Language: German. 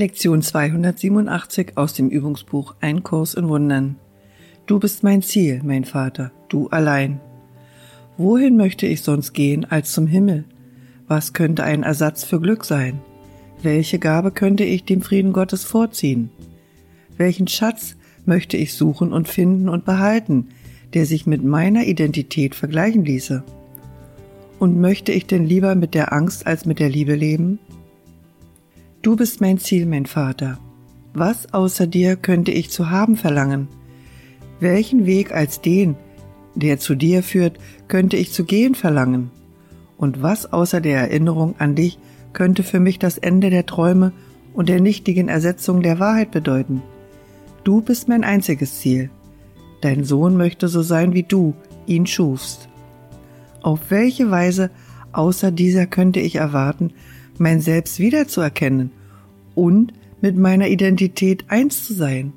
Lektion 287 aus dem Übungsbuch Ein Kurs in Wundern. Du bist mein Ziel, mein Vater, du allein. Wohin möchte ich sonst gehen als zum Himmel? Was könnte ein Ersatz für Glück sein? Welche Gabe könnte ich dem Frieden Gottes vorziehen? Welchen Schatz möchte ich suchen und finden und behalten, der sich mit meiner Identität vergleichen ließe? Und möchte ich denn lieber mit der Angst als mit der Liebe leben? Du bist mein Ziel, mein Vater. Was außer dir könnte ich zu haben verlangen? Welchen Weg als den, der zu dir führt, könnte ich zu gehen verlangen? Und was außer der Erinnerung an dich könnte für mich das Ende der Träume und der nichtigen Ersetzung der Wahrheit bedeuten? Du bist mein einziges Ziel. Dein Sohn möchte so sein, wie du ihn schufst. Auf welche Weise außer dieser könnte ich erwarten, mein Selbst wiederzuerkennen und mit meiner Identität eins zu sein.